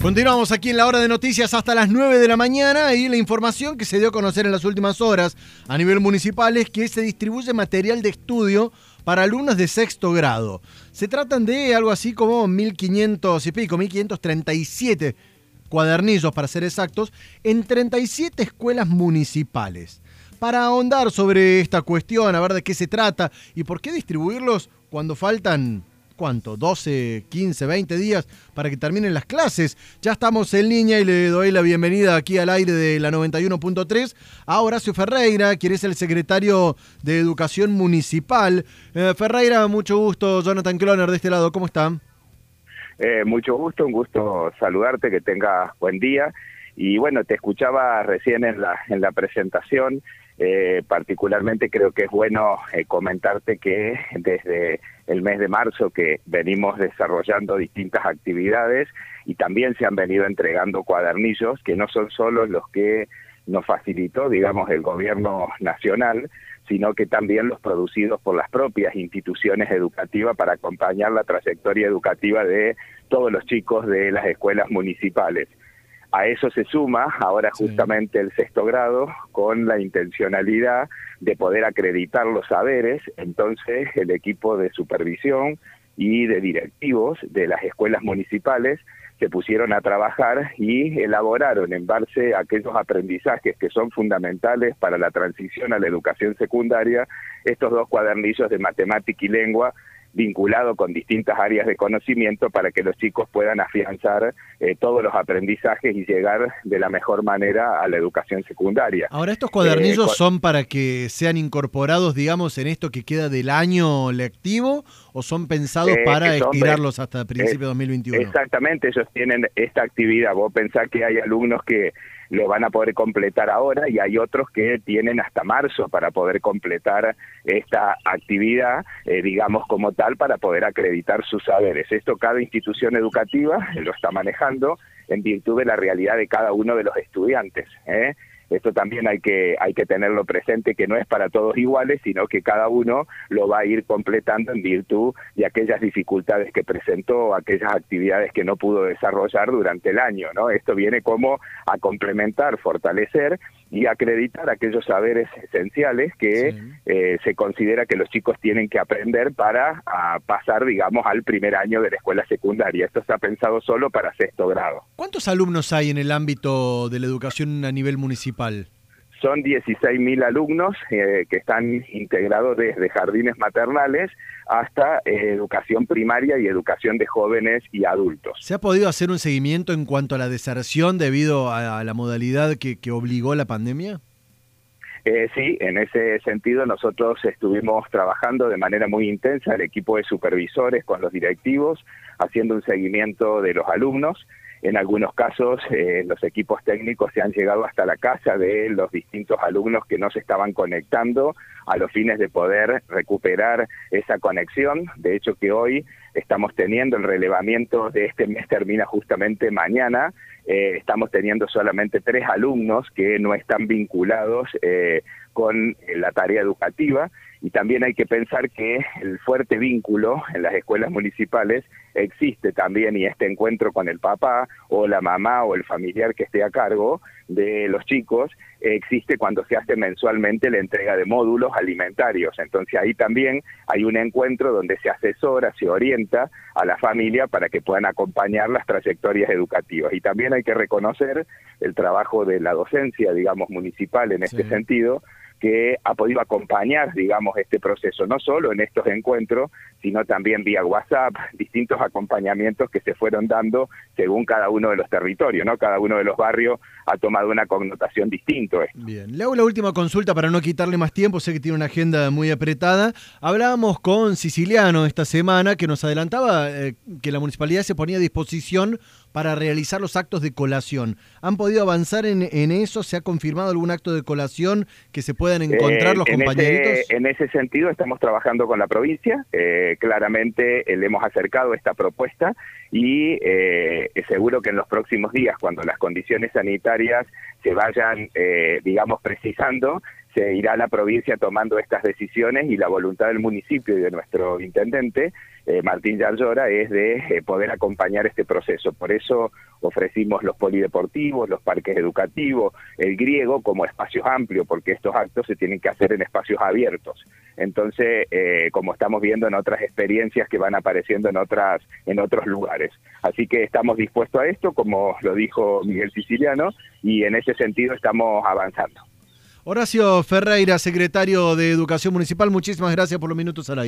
Continuamos aquí en la hora de noticias hasta las 9 de la mañana y la información que se dio a conocer en las últimas horas a nivel municipal es que se distribuye material de estudio para alumnos de sexto grado. Se tratan de algo así como 1500 y pico, 1537 cuadernillos para ser exactos, en 37 escuelas municipales. Para ahondar sobre esta cuestión, a ver de qué se trata y por qué distribuirlos cuando faltan ¿cuánto? 12, 15, 20 días para que terminen las clases. Ya estamos en línea y le doy la bienvenida aquí al aire de la 91.3 a Horacio Ferreira, quien es el secretario de Educación Municipal. Eh, Ferreira, mucho gusto. Jonathan Cloner de este lado, ¿cómo están? Eh, mucho gusto, un gusto saludarte, que tenga buen día. Y bueno, te escuchaba recién en la, en la presentación eh, particularmente creo que es bueno eh, comentarte que desde el mes de marzo que venimos desarrollando distintas actividades y también se han venido entregando cuadernillos que no son solo los que nos facilitó, digamos, el gobierno nacional, sino que también los producidos por las propias instituciones educativas para acompañar la trayectoria educativa de todos los chicos de las escuelas municipales. A eso se suma ahora justamente el sexto grado con la intencionalidad de poder acreditar los saberes, entonces el equipo de supervisión y de directivos de las escuelas municipales se pusieron a trabajar y elaboraron en base a aquellos aprendizajes que son fundamentales para la transición a la educación secundaria estos dos cuadernillos de matemática y lengua vinculado con distintas áreas de conocimiento para que los chicos puedan afianzar eh, todos los aprendizajes y llegar de la mejor manera a la educación secundaria. Ahora, ¿estos cuadernillos eh, son para que sean incorporados, digamos, en esto que queda del año lectivo o son pensados eh, para estirarlos hasta el principio de 2021? Exactamente, ellos tienen esta actividad. Vos pensás que hay alumnos que lo van a poder completar ahora y hay otros que tienen hasta marzo para poder completar esta actividad, eh, digamos como tal, para poder acreditar sus saberes. Esto cada institución educativa lo está manejando en virtud de la realidad de cada uno de los estudiantes. ¿eh? Esto también hay que, hay que tenerlo presente, que no es para todos iguales, sino que cada uno lo va a ir completando en virtud de aquellas dificultades que presentó, aquellas actividades que no pudo desarrollar durante el año. ¿no? Esto viene como a complementar, fortalecer y acreditar aquellos saberes esenciales que eh, se considera que los chicos tienen que aprender para pasar, digamos, al primer año de la escuela secundaria. Esto se ha pensado solo para sexto grado. ¿Cuántos alumnos hay en el ámbito de la educación a nivel municipal? Son 16.000 alumnos eh, que están integrados desde jardines maternales hasta eh, educación primaria y educación de jóvenes y adultos. ¿Se ha podido hacer un seguimiento en cuanto a la deserción debido a, la modalidad que, obligó la pandemia? Eh, sí, en ese sentido nosotros estuvimos trabajando de manera muy intensa, el equipo de supervisores con los directivos, haciendo un seguimiento de los alumnos. En algunos casos, eh, los equipos técnicos se han llegado hasta la casa de los distintos alumnos que no se estaban conectando a los fines de poder recuperar esa conexión. De hecho, que hoy estamos teniendo el relevamiento de este mes, termina justamente mañana. Eh, estamos teniendo solamente tres alumnos que no están vinculados eh, con la tarea educativa y también hay que pensar que el fuerte vínculo en las escuelas municipales existe también y este encuentro con el papá o la mamá o el familiar que esté a cargo de los chicos existe cuando se hace mensualmente la entrega de módulos alimentarios. Entonces ahí también hay un encuentro donde se asesora, se orienta a la familia para que puedan acompañar las trayectorias educativas. Y también hay que reconocer el trabajo de la docencia, digamos, municipal en este sentido, que ha podido acompañar, digamos, este proceso, no solo en estos encuentros, sino también vía WhatsApp, distintos acompañamientos que se fueron dando según cada uno de los territorios, ¿no? Cada uno de los barrios ha tomado una connotación distinta. Bien, le hago la última consulta para no quitarle más tiempo, sé que tiene una agenda muy apretada. Hablábamos con Siciliano esta semana que nos adelantaba eh, que la municipalidad se ponía a disposición para realizar los actos de colación. ¿Han podido avanzar en, eso? ¿Se ha confirmado algún acto de colación que se puedan encontrar los en compañeritos? en ese sentido estamos trabajando con la provincia, eh, claramente le hemos acercado esta propuesta y eh, seguro que en los próximos días, cuando las condiciones sanitarias se vayan, eh, digamos, precisando, se irá a la provincia tomando estas decisiones y la voluntad del municipio y de nuestro intendente, eh, Martín Yarlora, es de eh, poder acompañar este proceso. Por eso ofrecimos los polideportivos, los parques educativos, el griego como espacios amplios, porque estos actos se tienen que hacer en espacios abiertos. Entonces, eh, como estamos viendo en otras experiencias que van apareciendo en otras en otros lugares. Así que estamos dispuestos a esto, como lo dijo Miguel Siciliano, y en ese sentido estamos avanzando. Horacio Ferreira, secretario de Educación Municipal, muchísimas gracias por los minutos al aire.